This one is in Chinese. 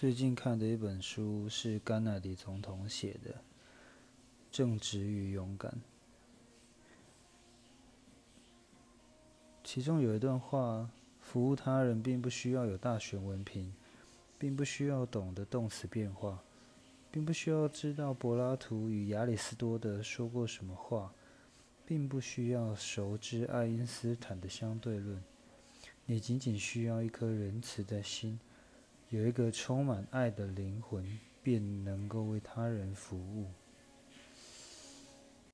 最近看的一本书是甘乃迪总统写的《正直与勇敢》，其中有一段话：服务他人并不需要有大学文凭，并不需要懂得动词变化，并不需要知道柏拉图与亚里士多德说过什么话，并不需要熟知爱因斯坦的相对论。你仅仅需要一颗仁慈的心，有一个充满爱的灵魂，便能够为他人服务。